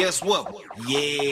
Guess what? Yeah.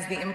the